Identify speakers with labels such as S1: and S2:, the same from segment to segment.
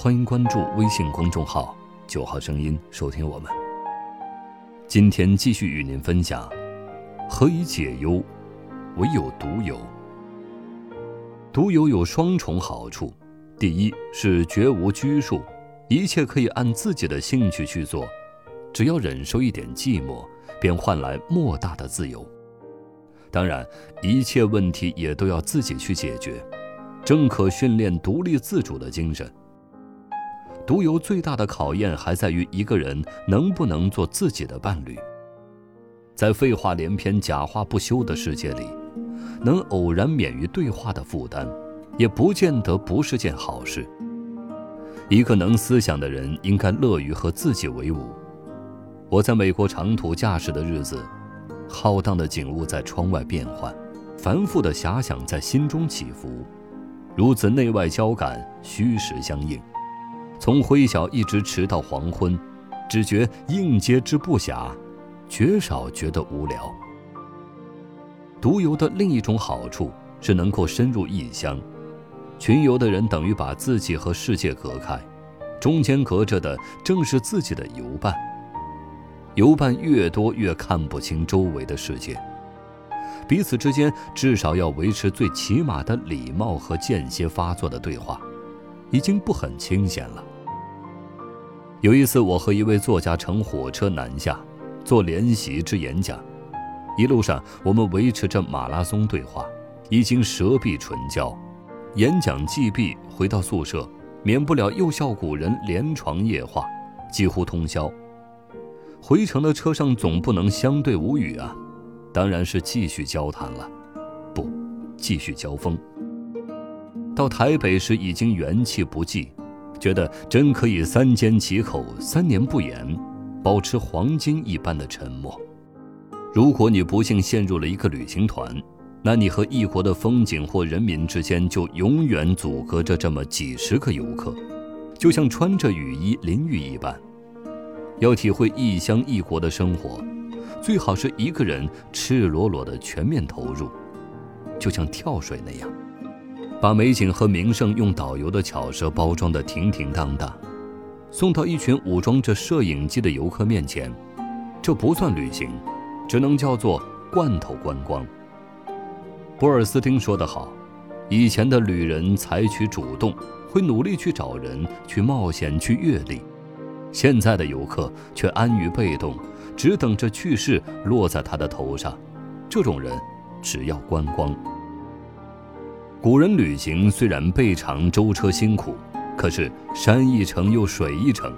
S1: 欢迎关注微信公众号“九号声音”，收听我们。今天继续与您分享：何以解忧，唯有独游。独游有双重好处，第一是绝无拘束，一切可以按自己的兴趣去做，只要忍受一点寂寞，便换来莫大的自由。当然，一切问题也都要自己去解决。正可训练独立自主的精神。独游最大的考验还在于一个人能不能做自己的伴侣。在废话连篇、假话不休的世界里，能偶然免于对话的负担，也不见得不是件好事。一个能思想的人应该乐于和自己为伍。我在美国长途驾驶的日子，浩荡的景物在窗外变幻，繁复的遐想在心中起伏。如此内外交感，虚实相应，从灰晓一直迟到黄昏，只觉应接之不暇，绝少觉得无聊。独游的另一种好处是能够深入异乡，群游的人等于把自己和世界隔开，中间隔着的正是自己的游伴。游伴越多，越看不清周围的世界。彼此之间至少要维持最起码的礼貌和间歇发作的对话，已经不很清闲了。有一次，我和一位作家乘火车南下，做联席之演讲，一路上我们维持着马拉松对话，已经舌壁唇焦。演讲既毕，回到宿舍，免不了又笑古人连床夜话，几乎通宵。回程的车上总不能相对无语啊。当然是继续交谈了，不，继续交锋。到台北时已经元气不济，觉得真可以三缄其口，三年不言，保持黄金一般的沉默。如果你不幸陷入了一个旅行团，那你和异国的风景或人民之间就永远阻隔着这么几十个游客，就像穿着雨衣淋雨一般。要体会异乡异国的生活。最好是一个人赤裸裸的全面投入，就像跳水那样，把美景和名胜用导游的巧舌包装的停停当当，送到一群武装着摄影机的游客面前，这不算旅行，只能叫做罐头观光。博尔斯汀说得好，以前的旅人采取主动，会努力去找人，去冒险，去阅历；现在的游客却安于被动。只等着去世落在他的头上，这种人只要观光。古人旅行虽然备尝舟车辛苦，可是山一程又水一程，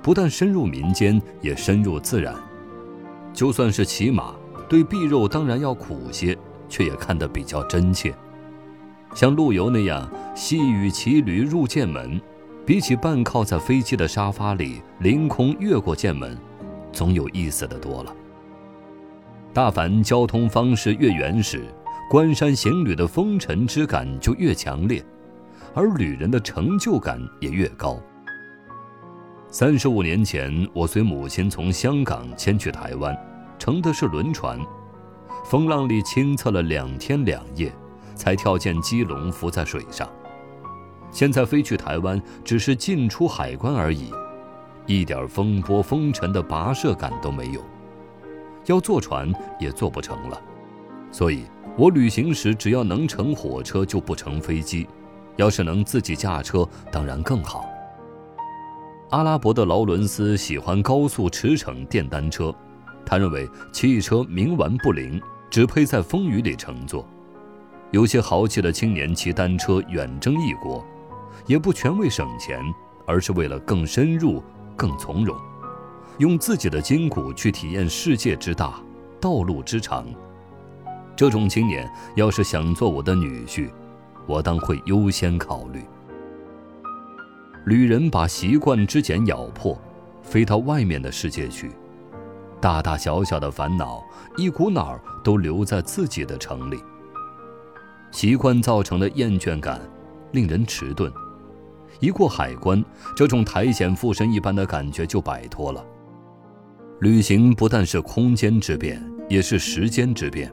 S1: 不但深入民间，也深入自然。就算是骑马，对臂肉当然要苦些，却也看得比较真切。像陆游那样细雨骑驴入剑门，比起半靠在飞机的沙发里凌空越过剑门。总有意思的多了。大凡交通方式越原始，关山行旅的风尘之感就越强烈，而旅人的成就感也越高。三十五年前，我随母亲从香港迁去台湾，乘的是轮船，风浪里清测了两天两夜，才跳进基隆浮在水上。现在飞去台湾，只是进出海关而已。一点风波风尘的跋涉感都没有，要坐船也坐不成了。所以，我旅行时只要能乘火车就不乘飞机，要是能自己驾车，当然更好。阿拉伯的劳伦斯喜欢高速驰骋电单车，他认为汽车冥顽不灵，只配在风雨里乘坐。有些豪气的青年骑单车远征异国，也不全为省钱，而是为了更深入。更从容，用自己的筋骨去体验世界之大，道路之长。这种青年要是想做我的女婿，我当会优先考虑。旅人把习惯之茧咬破，飞到外面的世界去，大大小小的烦恼一股脑儿都留在自己的城里。习惯造成的厌倦感，令人迟钝。一过海关，这种苔藓附身一般的感觉就摆脱了。旅行不但是空间之变，也是时间之变。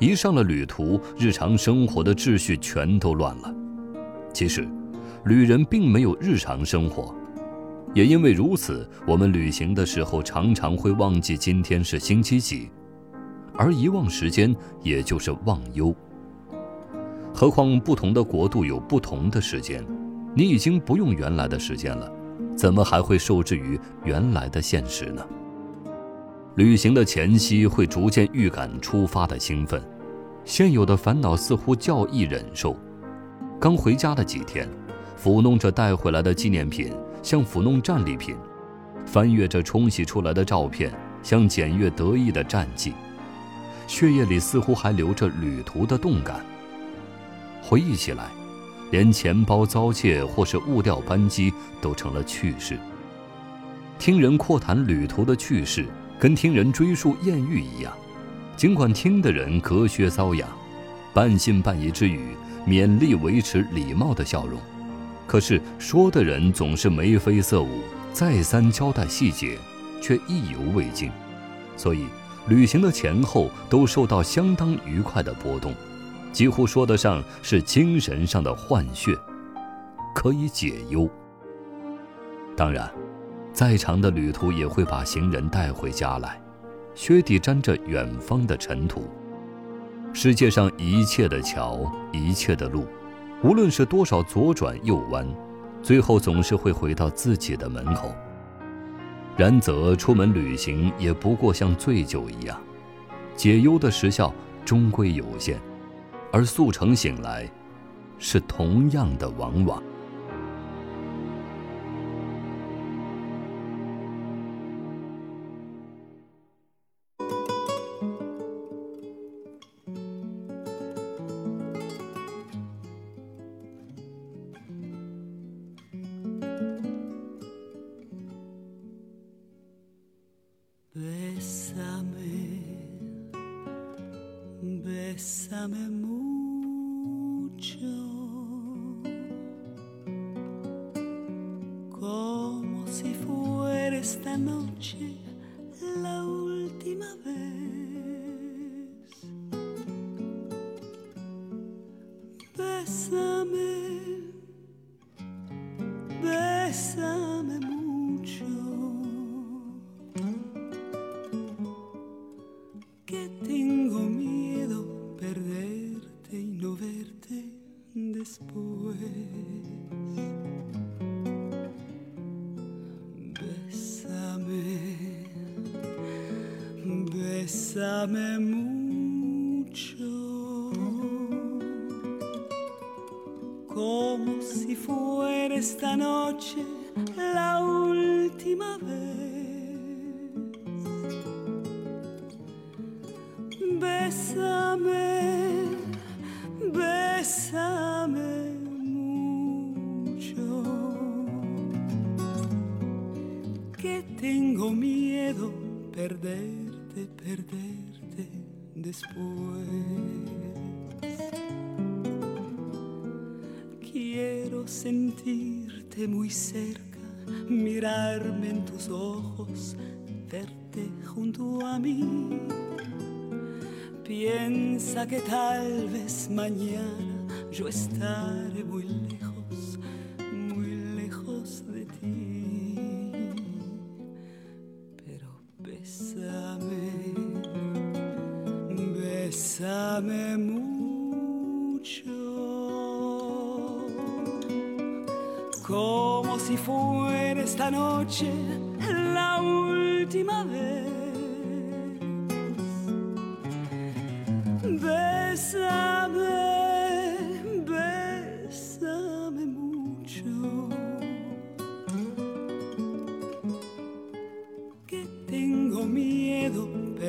S1: 一上了旅途，日常生活的秩序全都乱了。其实。旅人并没有日常生活，也因为如此，我们旅行的时候常常会忘记今天是星期几，而遗忘时间也就是忘忧。何况不同的国度有不同的时间，你已经不用原来的时间了，怎么还会受制于原来的现实呢？旅行的前夕会逐渐预感出发的兴奋，现有的烦恼似乎较易忍受。刚回家的几天。抚弄着带回来的纪念品，像抚弄战利品；翻阅着冲洗出来的照片，像检阅得意的战绩。血液里似乎还留着旅途的动感。回忆起来，连钱包遭窃或是误掉班机都成了趣事。听人阔谈旅途的趣事，跟听人追述艳遇一样，尽管听的人隔靴搔痒，半信半疑之余，勉力维持礼貌的笑容。可是说的人总是眉飞色舞，再三交代细节，却意犹未尽，所以旅行的前后都受到相当愉快的波动，几乎说得上是精神上的换血，可以解忧。当然，再长的旅途也会把行人带回家来，靴底沾着远方的尘土。世界上一切的桥，一切的路。无论是多少左转右弯，最后总是会回到自己的门口。然则出门旅行也不过像醉酒一样，解忧的时效终归有限，而速成醒来，是同样的往往。
S2: Bésame mucho, como si fuera esta noche la última bésame mucho, como si fuera esta noche la última vez. Bésame bésame mucho, que tengo miedo perderte, perderte después. Quiero sentirte muy cerca, mirarme en tus ojos, verte junto a mí Piensa que tal vez mañana yo estaré muy lejos, como si fuera esta noche la última vez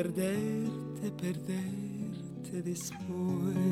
S2: perderte, perderte después.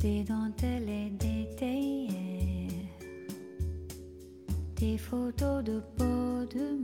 S3: des dentelles et des théières, des photos de peau de